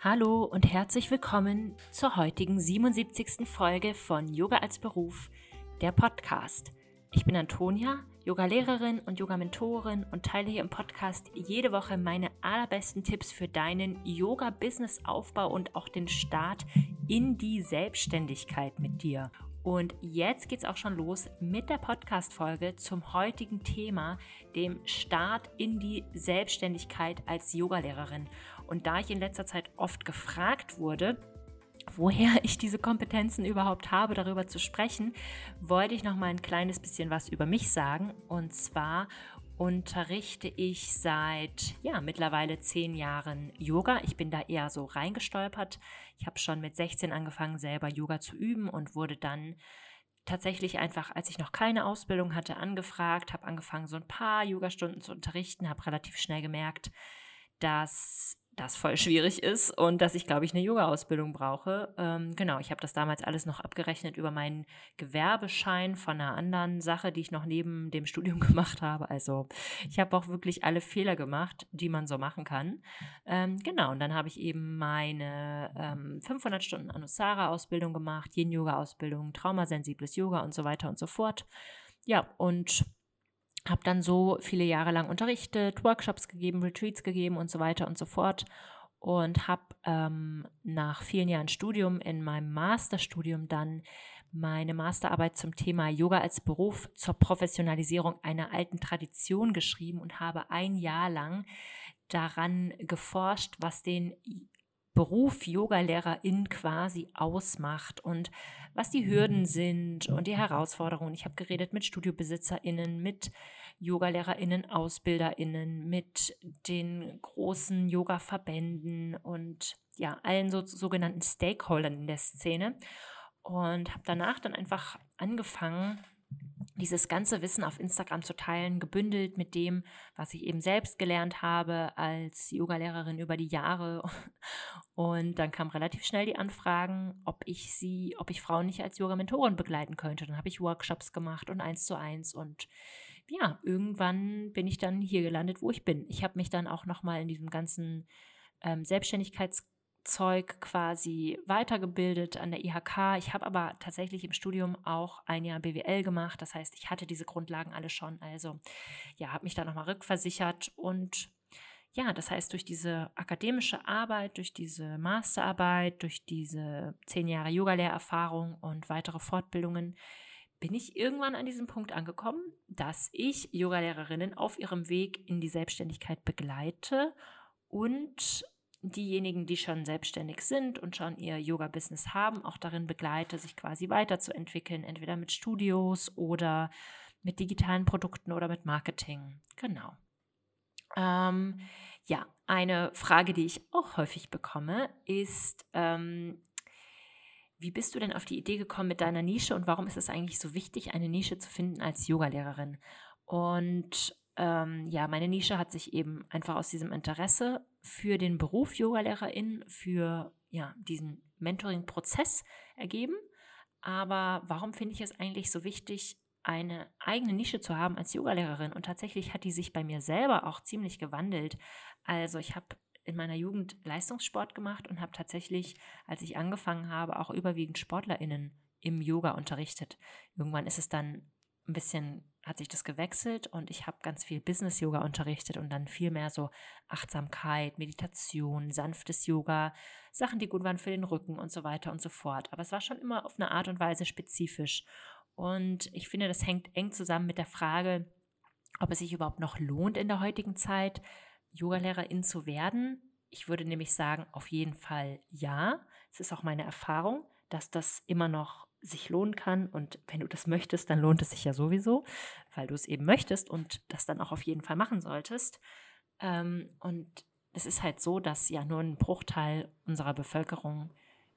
Hallo und herzlich willkommen zur heutigen 77. Folge von Yoga als Beruf, der Podcast. Ich bin Antonia, Yoga-Lehrerin und Yoga-Mentorin und teile hier im Podcast jede Woche meine allerbesten Tipps für deinen Yoga-Business-Aufbau und auch den Start in die Selbstständigkeit mit dir. Und jetzt geht es auch schon los mit der Podcast-Folge zum heutigen Thema, dem Start in die Selbstständigkeit als Yogalehrerin. Und da ich in letzter Zeit oft gefragt wurde, woher ich diese Kompetenzen überhaupt habe, darüber zu sprechen, wollte ich noch mal ein kleines bisschen was über mich sagen. Und zwar unterrichte ich seit ja mittlerweile zehn Jahren Yoga. Ich bin da eher so reingestolpert. Ich habe schon mit 16 angefangen, selber Yoga zu üben und wurde dann tatsächlich einfach, als ich noch keine Ausbildung hatte, angefragt, habe angefangen, so ein paar Yogastunden zu unterrichten, habe relativ schnell gemerkt, dass das voll schwierig ist und dass ich, glaube ich, eine Yoga-Ausbildung brauche. Ähm, genau, ich habe das damals alles noch abgerechnet über meinen Gewerbeschein von einer anderen Sache, die ich noch neben dem Studium gemacht habe. Also ich habe auch wirklich alle Fehler gemacht, die man so machen kann. Ähm, genau, und dann habe ich eben meine ähm, 500 Stunden Anusara-Ausbildung gemacht, Yin-Yoga-Ausbildung, traumasensibles Yoga und so weiter und so fort. Ja, und habe dann so viele Jahre lang unterrichtet, Workshops gegeben, Retreats gegeben und so weiter und so fort. Und habe ähm, nach vielen Jahren Studium in meinem Masterstudium dann meine Masterarbeit zum Thema Yoga als Beruf zur Professionalisierung einer alten Tradition geschrieben und habe ein Jahr lang daran geforscht, was den Beruf Yogalehrerin quasi ausmacht und was die Hürden sind und die Herausforderungen. Ich habe geredet mit StudiobesitzerInnen, mit YogalehrerInnen, AusbilderInnen, mit den großen Yoga-Verbänden und ja, allen so, sogenannten Stakeholdern in der Szene und habe danach dann einfach angefangen, dieses ganze Wissen auf Instagram zu teilen, gebündelt mit dem, was ich eben selbst gelernt habe als Yogalehrerin über die Jahre. Und dann kam relativ schnell die Anfragen, ob ich sie, ob ich Frauen nicht als Yoga-Mentorin begleiten könnte. Dann habe ich Workshops gemacht und eins zu eins und ja, irgendwann bin ich dann hier gelandet, wo ich bin. Ich habe mich dann auch nochmal in diesem ganzen ähm, Selbstständigkeits Zeug quasi weitergebildet an der IHK. Ich habe aber tatsächlich im Studium auch ein Jahr BWL gemacht. Das heißt, ich hatte diese Grundlagen alle schon. Also ja, habe mich da nochmal rückversichert und ja, das heißt, durch diese akademische Arbeit, durch diese Masterarbeit, durch diese zehn Jahre Yogalehrerfahrung und weitere Fortbildungen bin ich irgendwann an diesem Punkt angekommen, dass ich Yogalehrerinnen auf ihrem Weg in die Selbstständigkeit begleite und diejenigen, die schon selbstständig sind und schon ihr Yoga-Business haben, auch darin begleite, sich quasi weiterzuentwickeln, entweder mit Studios oder mit digitalen Produkten oder mit Marketing. Genau. Ähm, ja, eine Frage, die ich auch häufig bekomme, ist, ähm, wie bist du denn auf die Idee gekommen mit deiner Nische und warum ist es eigentlich so wichtig, eine Nische zu finden als Yogalehrerin? Und ähm, ja, meine Nische hat sich eben einfach aus diesem Interesse für den Beruf Yogalehrerin, für ja, diesen Mentoring-Prozess ergeben. Aber warum finde ich es eigentlich so wichtig, eine eigene Nische zu haben als Yogalehrerin? Und tatsächlich hat die sich bei mir selber auch ziemlich gewandelt. Also ich habe in meiner Jugend Leistungssport gemacht und habe tatsächlich, als ich angefangen habe, auch überwiegend Sportlerinnen im Yoga unterrichtet. Irgendwann ist es dann ein bisschen hat sich das gewechselt und ich habe ganz viel Business-Yoga unterrichtet und dann viel mehr so Achtsamkeit, Meditation, sanftes Yoga, Sachen, die gut waren für den Rücken und so weiter und so fort. Aber es war schon immer auf eine Art und Weise spezifisch. Und ich finde, das hängt eng zusammen mit der Frage, ob es sich überhaupt noch lohnt in der heutigen Zeit, Yogalehrerin zu werden. Ich würde nämlich sagen, auf jeden Fall ja. Es ist auch meine Erfahrung, dass das immer noch sich lohnen kann. Und wenn du das möchtest, dann lohnt es sich ja sowieso, weil du es eben möchtest und das dann auch auf jeden Fall machen solltest. Ähm, und es ist halt so, dass ja nur ein Bruchteil unserer Bevölkerung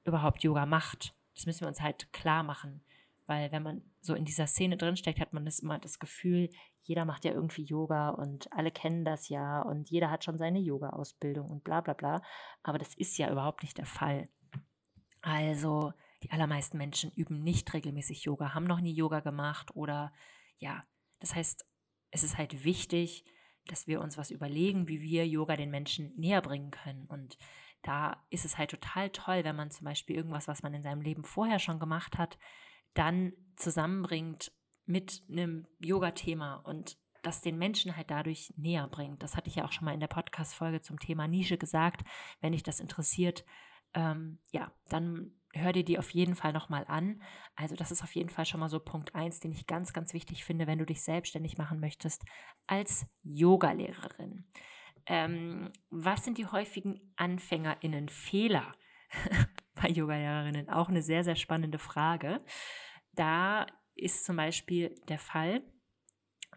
überhaupt Yoga macht. Das müssen wir uns halt klar machen. Weil wenn man so in dieser Szene drinsteckt, hat man das immer das Gefühl, jeder macht ja irgendwie Yoga und alle kennen das ja und jeder hat schon seine Yoga-Ausbildung und bla bla bla. Aber das ist ja überhaupt nicht der Fall. Also die allermeisten Menschen üben nicht regelmäßig Yoga, haben noch nie Yoga gemacht oder ja, das heißt, es ist halt wichtig, dass wir uns was überlegen, wie wir Yoga den Menschen näher bringen können. Und da ist es halt total toll, wenn man zum Beispiel irgendwas, was man in seinem Leben vorher schon gemacht hat, dann zusammenbringt mit einem Yoga-Thema und das den Menschen halt dadurch näher bringt. Das hatte ich ja auch schon mal in der Podcast-Folge zum Thema Nische gesagt. Wenn dich das interessiert, ähm, ja, dann hör dir die auf jeden Fall nochmal an. Also das ist auf jeden Fall schon mal so Punkt 1, den ich ganz, ganz wichtig finde, wenn du dich selbstständig machen möchtest als Yogalehrerin. Ähm, was sind die häufigen AnfängerInnen-Fehler bei Yogalehrerinnen? Auch eine sehr, sehr spannende Frage. Da ist zum Beispiel der Fall,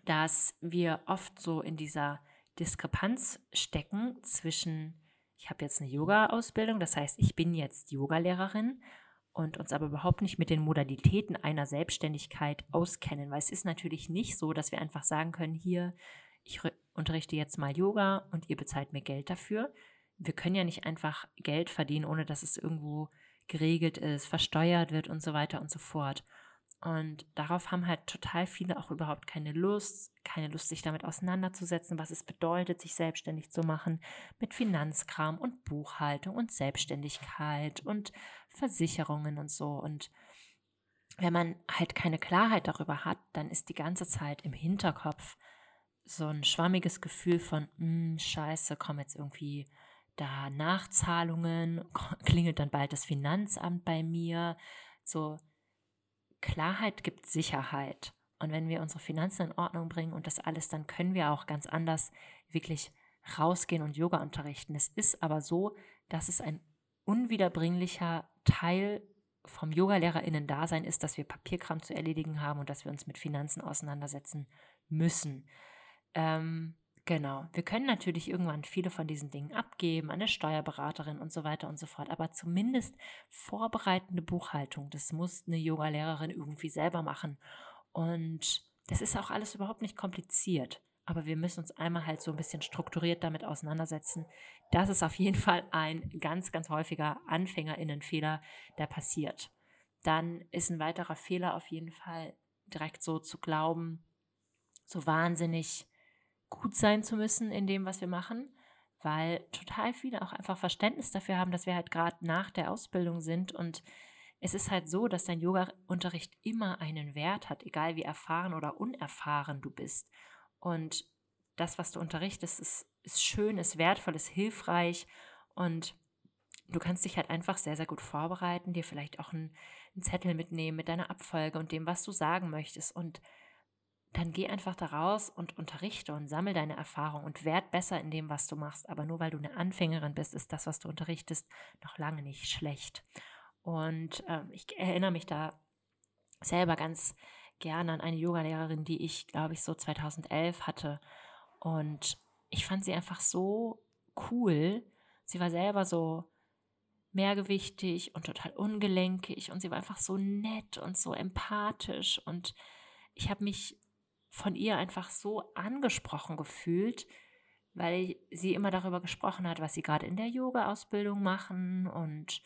dass wir oft so in dieser Diskrepanz stecken zwischen, ich habe jetzt eine Yoga-Ausbildung, das heißt, ich bin jetzt Yogalehrerin und uns aber überhaupt nicht mit den Modalitäten einer Selbstständigkeit auskennen, weil es ist natürlich nicht so, dass wir einfach sagen können, hier, ich unterrichte jetzt mal Yoga und ihr bezahlt mir Geld dafür. Wir können ja nicht einfach Geld verdienen, ohne dass es irgendwo geregelt ist, versteuert wird und so weiter und so fort. Und darauf haben halt total viele auch überhaupt keine Lust, keine Lust, sich damit auseinanderzusetzen, was es bedeutet, sich selbstständig zu machen mit Finanzkram und Buchhaltung und Selbstständigkeit und Versicherungen und so. Und wenn man halt keine Klarheit darüber hat, dann ist die ganze Zeit im Hinterkopf so ein schwammiges Gefühl von, hm, scheiße, kommen jetzt irgendwie da Nachzahlungen, klingelt dann bald das Finanzamt bei mir. So, Klarheit gibt Sicherheit. Und wenn wir unsere Finanzen in Ordnung bringen und das alles, dann können wir auch ganz anders wirklich rausgehen und Yoga unterrichten. Es ist aber so, dass es ein unwiederbringlicher Teil vom Yogalehrerinnen-Dasein ist, dass wir Papierkram zu erledigen haben und dass wir uns mit Finanzen auseinandersetzen müssen. Ähm, genau. Wir können natürlich irgendwann viele von diesen Dingen abgeben, an eine Steuerberaterin und so weiter und so fort. Aber zumindest vorbereitende Buchhaltung, das muss eine Yoga-Lehrerin irgendwie selber machen. Und das ist auch alles überhaupt nicht kompliziert. Aber wir müssen uns einmal halt so ein bisschen strukturiert damit auseinandersetzen. Das ist auf jeden Fall ein ganz, ganz häufiger Anfängerinnenfehler, der passiert. Dann ist ein weiterer Fehler auf jeden Fall direkt so zu glauben, so wahnsinnig gut sein zu müssen in dem, was wir machen, weil total viele auch einfach Verständnis dafür haben, dass wir halt gerade nach der Ausbildung sind. Und es ist halt so, dass dein Yoga-Unterricht immer einen Wert hat, egal wie erfahren oder unerfahren du bist. Und das, was du unterrichtest, ist, ist schön, ist wertvoll, ist hilfreich. Und du kannst dich halt einfach sehr, sehr gut vorbereiten, dir vielleicht auch einen, einen Zettel mitnehmen mit deiner Abfolge und dem, was du sagen möchtest. Und dann geh einfach da raus und unterrichte und sammel deine Erfahrung und werd besser in dem, was du machst. Aber nur weil du eine Anfängerin bist, ist das, was du unterrichtest, noch lange nicht schlecht. Und ähm, ich erinnere mich da selber ganz gerne an eine Yogalehrerin, die ich, glaube ich, so 2011 hatte. Und ich fand sie einfach so cool. Sie war selber so mehrgewichtig und total ungelenkig und sie war einfach so nett und so empathisch und ich habe mich von ihr einfach so angesprochen gefühlt, weil sie immer darüber gesprochen hat, was sie gerade in der Yoga-Ausbildung machen und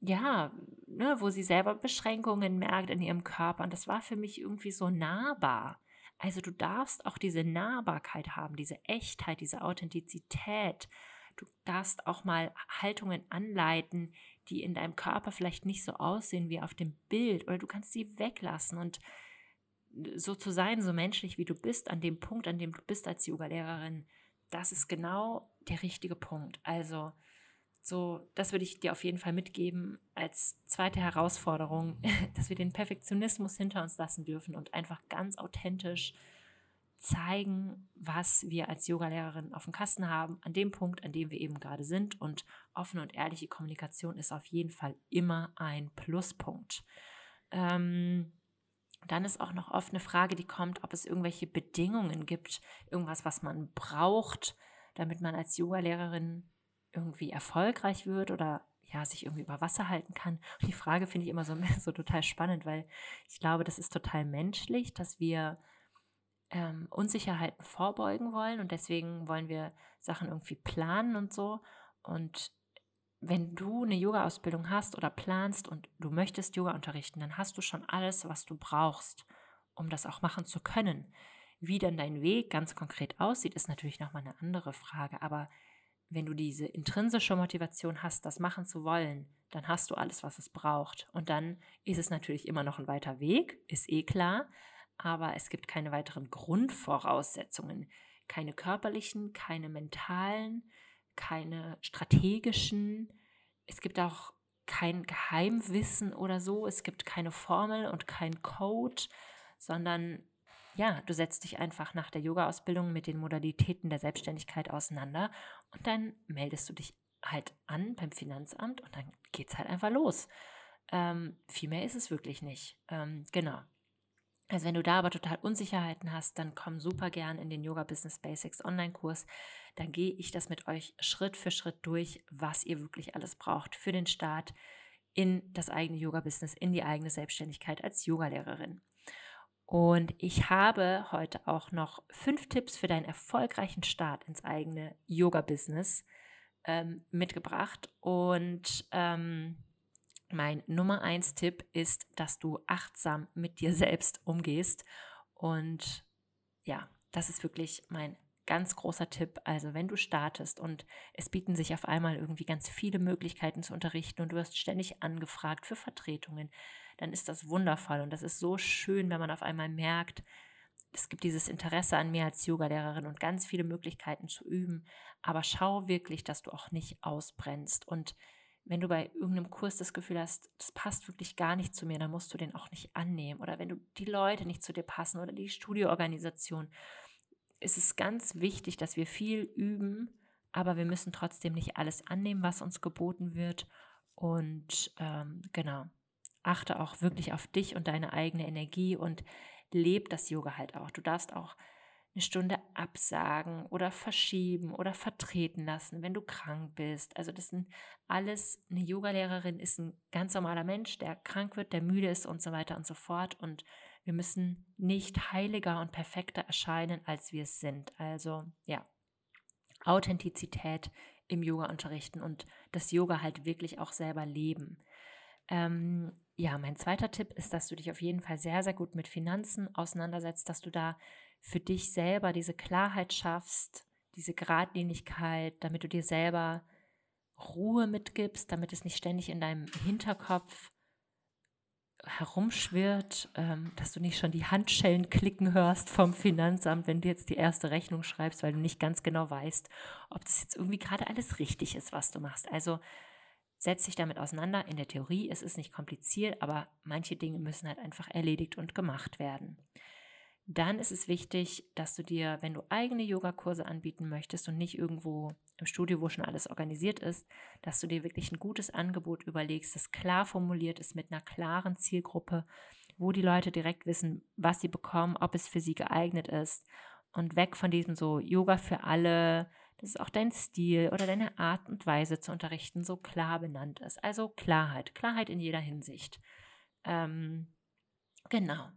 ja, ne, wo sie selber Beschränkungen merkt in ihrem Körper. Und das war für mich irgendwie so nahbar. Also du darfst auch diese Nahbarkeit haben, diese Echtheit, diese Authentizität. Du darfst auch mal Haltungen anleiten, die in deinem Körper vielleicht nicht so aussehen wie auf dem Bild. Oder du kannst sie weglassen und so zu sein, so menschlich wie du bist, an dem Punkt, an dem du bist als Yoga-Lehrerin, das ist genau der richtige Punkt. Also, so, das würde ich dir auf jeden Fall mitgeben als zweite Herausforderung, dass wir den Perfektionismus hinter uns lassen dürfen und einfach ganz authentisch zeigen, was wir als Yogalehrerin auf dem Kasten haben, an dem Punkt, an dem wir eben gerade sind. Und offene und ehrliche Kommunikation ist auf jeden Fall immer ein Pluspunkt. Ähm, dann ist auch noch oft eine Frage, die kommt, ob es irgendwelche Bedingungen gibt, irgendwas, was man braucht, damit man als Yogalehrerin irgendwie erfolgreich wird oder ja, sich irgendwie über Wasser halten kann. Und die Frage finde ich immer so, so total spannend, weil ich glaube, das ist total menschlich, dass wir ähm, Unsicherheiten vorbeugen wollen und deswegen wollen wir Sachen irgendwie planen und so. Und wenn du eine Yoga-Ausbildung hast oder planst und du möchtest Yoga unterrichten, dann hast du schon alles, was du brauchst, um das auch machen zu können. Wie dann dein Weg ganz konkret aussieht, ist natürlich nochmal eine andere Frage, aber wenn du diese intrinsische Motivation hast, das machen zu wollen, dann hast du alles, was es braucht. Und dann ist es natürlich immer noch ein weiter Weg, ist eh klar, aber es gibt keine weiteren Grundvoraussetzungen, keine körperlichen, keine mentalen, keine strategischen. Es gibt auch kein Geheimwissen oder so, es gibt keine Formel und kein Code, sondern ja, du setzt dich einfach nach der Yoga-Ausbildung mit den Modalitäten der Selbstständigkeit auseinander und dann meldest du dich halt an beim Finanzamt und dann geht es halt einfach los. Ähm, viel mehr ist es wirklich nicht. Ähm, genau. Also wenn du da aber total Unsicherheiten hast, dann komm super gern in den Yoga Business Basics Online-Kurs. Dann gehe ich das mit euch Schritt für Schritt durch, was ihr wirklich alles braucht für den Start in das eigene Yoga-Business, in die eigene Selbstständigkeit als Yogalehrerin. Und ich habe heute auch noch fünf Tipps für deinen erfolgreichen Start ins eigene Yoga-Business ähm, mitgebracht. Und ähm, mein Nummer eins Tipp ist, dass du achtsam mit dir selbst umgehst. Und ja, das ist wirklich mein ganz großer Tipp. Also wenn du startest und es bieten sich auf einmal irgendwie ganz viele Möglichkeiten zu unterrichten und du wirst ständig angefragt für Vertretungen, dann ist das wundervoll und das ist so schön, wenn man auf einmal merkt, es gibt dieses Interesse an mir als Yogalehrerin und ganz viele Möglichkeiten zu üben, aber schau wirklich, dass du auch nicht ausbrennst und wenn du bei irgendeinem Kurs das Gefühl hast, das passt wirklich gar nicht zu mir, dann musst du den auch nicht annehmen. Oder wenn du die Leute nicht zu dir passen oder die Studioorganisation, ist es ganz wichtig, dass wir viel üben, aber wir müssen trotzdem nicht alles annehmen, was uns geboten wird. Und ähm, genau, achte auch wirklich auf dich und deine eigene Energie und leb das Yoga halt auch. Du darfst auch eine Stunde absagen oder verschieben oder vertreten lassen, wenn du krank bist. Also das sind alles, eine Yogalehrerin ist ein ganz normaler Mensch, der krank wird, der müde ist und so weiter und so fort. Und wir müssen nicht heiliger und perfekter erscheinen, als wir es sind. Also ja, Authentizität im Yoga unterrichten und das Yoga halt wirklich auch selber leben. Ähm, ja, mein zweiter Tipp ist, dass du dich auf jeden Fall sehr, sehr gut mit Finanzen auseinandersetzt, dass du da für dich selber diese Klarheit schaffst, diese Gradlinigkeit, damit du dir selber Ruhe mitgibst, damit es nicht ständig in deinem Hinterkopf herumschwirrt, ähm, dass du nicht schon die Handschellen klicken hörst vom Finanzamt, wenn du jetzt die erste Rechnung schreibst, weil du nicht ganz genau weißt, ob das jetzt irgendwie gerade alles richtig ist, was du machst. Also setz dich damit auseinander. In der Theorie ist es nicht kompliziert, aber manche Dinge müssen halt einfach erledigt und gemacht werden dann ist es wichtig, dass du dir, wenn du eigene Yogakurse anbieten möchtest und nicht irgendwo im Studio, wo schon alles organisiert ist, dass du dir wirklich ein gutes Angebot überlegst, das klar formuliert ist mit einer klaren Zielgruppe, wo die Leute direkt wissen, was sie bekommen, ob es für sie geeignet ist und weg von diesem so Yoga für alle, dass auch dein Stil oder deine Art und Weise zu unterrichten so klar benannt ist. Also Klarheit, Klarheit in jeder Hinsicht. Ähm, genau.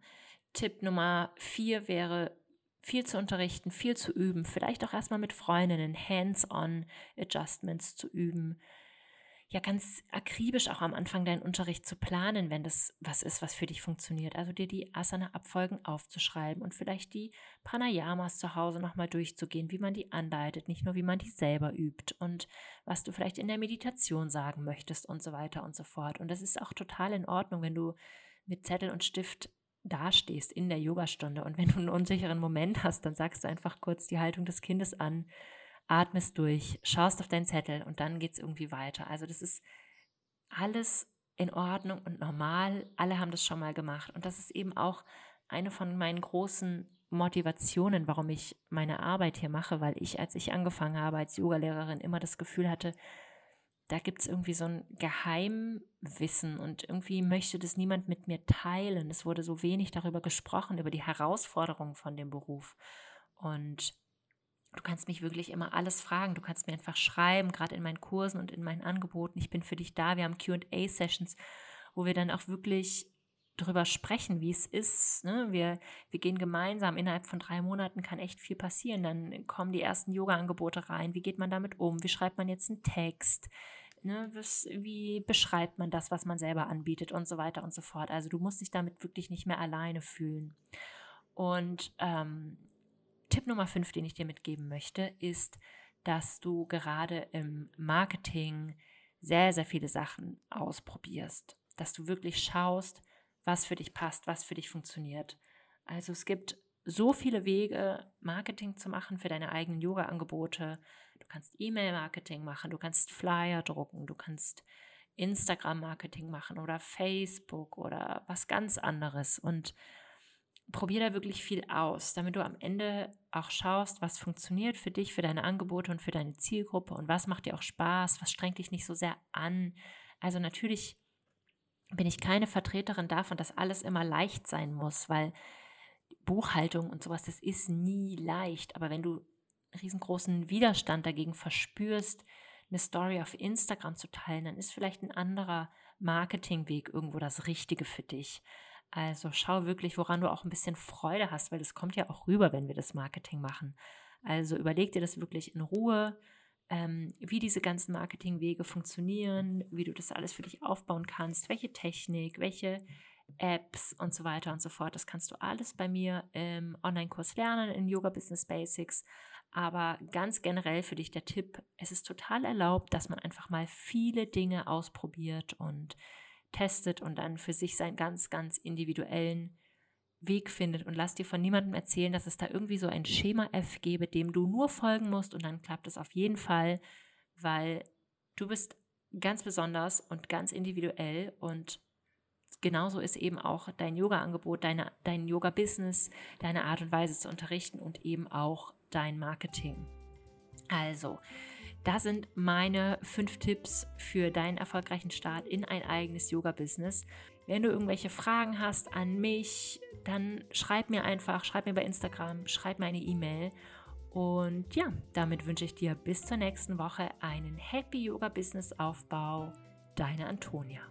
Tipp Nummer vier wäre, viel zu unterrichten, viel zu üben, vielleicht auch erstmal mit Freundinnen Hands-on Adjustments zu üben. Ja, ganz akribisch auch am Anfang deinen Unterricht zu planen, wenn das was ist, was für dich funktioniert. Also dir die Asana-Abfolgen aufzuschreiben und vielleicht die Pranayamas zu Hause nochmal durchzugehen, wie man die anleitet, nicht nur wie man die selber übt und was du vielleicht in der Meditation sagen möchtest und so weiter und so fort. Und das ist auch total in Ordnung, wenn du mit Zettel und Stift dastehst in der Yogastunde und wenn du einen unsicheren Moment hast, dann sagst du einfach kurz die Haltung des Kindes an, atmest durch, schaust auf deinen Zettel und dann geht es irgendwie weiter. Also das ist alles in Ordnung und normal. Alle haben das schon mal gemacht und das ist eben auch eine von meinen großen Motivationen, warum ich meine Arbeit hier mache, weil ich, als ich angefangen habe als Yogalehrerin, immer das Gefühl hatte, da gibt es irgendwie so ein Geheimwissen und irgendwie möchte das niemand mit mir teilen. Es wurde so wenig darüber gesprochen, über die Herausforderungen von dem Beruf. Und du kannst mich wirklich immer alles fragen. Du kannst mir einfach schreiben, gerade in meinen Kursen und in meinen Angeboten. Ich bin für dich da. Wir haben QA-Sessions, wo wir dann auch wirklich darüber sprechen, wie es ist. Ne? Wir, wir gehen gemeinsam, innerhalb von drei Monaten kann echt viel passieren. Dann kommen die ersten Yoga-Angebote rein. Wie geht man damit um? Wie schreibt man jetzt einen Text? Ne, was, wie beschreibt man das, was man selber anbietet und so weiter und so fort. Also du musst dich damit wirklich nicht mehr alleine fühlen. Und ähm, Tipp Nummer fünf, den ich dir mitgeben möchte, ist, dass du gerade im Marketing sehr, sehr viele Sachen ausprobierst. Dass du wirklich schaust, was für dich passt, was für dich funktioniert. Also es gibt so viele Wege, Marketing zu machen für deine eigenen Yoga-Angebote. Du kannst E-Mail-Marketing machen, du kannst Flyer drucken, du kannst Instagram-Marketing machen oder Facebook oder was ganz anderes. Und probier da wirklich viel aus, damit du am Ende auch schaust, was funktioniert für dich, für deine Angebote und für deine Zielgruppe und was macht dir auch Spaß, was strengt dich nicht so sehr an. Also natürlich bin ich keine Vertreterin davon, dass alles immer leicht sein muss, weil Buchhaltung und sowas, das ist nie leicht. Aber wenn du riesengroßen Widerstand dagegen verspürst, eine Story auf Instagram zu teilen, dann ist vielleicht ein anderer Marketingweg irgendwo das Richtige für dich. Also schau wirklich, woran du auch ein bisschen Freude hast, weil das kommt ja auch rüber, wenn wir das Marketing machen. Also überleg dir das wirklich in Ruhe, ähm, wie diese ganzen Marketingwege funktionieren, wie du das alles für dich aufbauen kannst, welche Technik, welche Apps und so weiter und so fort. Das kannst du alles bei mir im Online-Kurs lernen in Yoga Business Basics. Aber ganz generell für dich der Tipp, es ist total erlaubt, dass man einfach mal viele Dinge ausprobiert und testet und dann für sich seinen ganz, ganz individuellen Weg findet. Und lass dir von niemandem erzählen, dass es da irgendwie so ein Schema F gäbe, dem du nur folgen musst und dann klappt es auf jeden Fall, weil du bist ganz besonders und ganz individuell und genauso ist eben auch dein Yoga-Angebot, deine, dein Yoga-Business, deine Art und Weise zu unterrichten und eben auch dein Marketing. Also, das sind meine fünf Tipps für deinen erfolgreichen Start in ein eigenes Yoga-Business. Wenn du irgendwelche Fragen hast an mich, dann schreib mir einfach, schreib mir bei Instagram, schreib mir eine E-Mail. Und ja, damit wünsche ich dir bis zur nächsten Woche einen Happy Yoga Business Aufbau. Deine Antonia.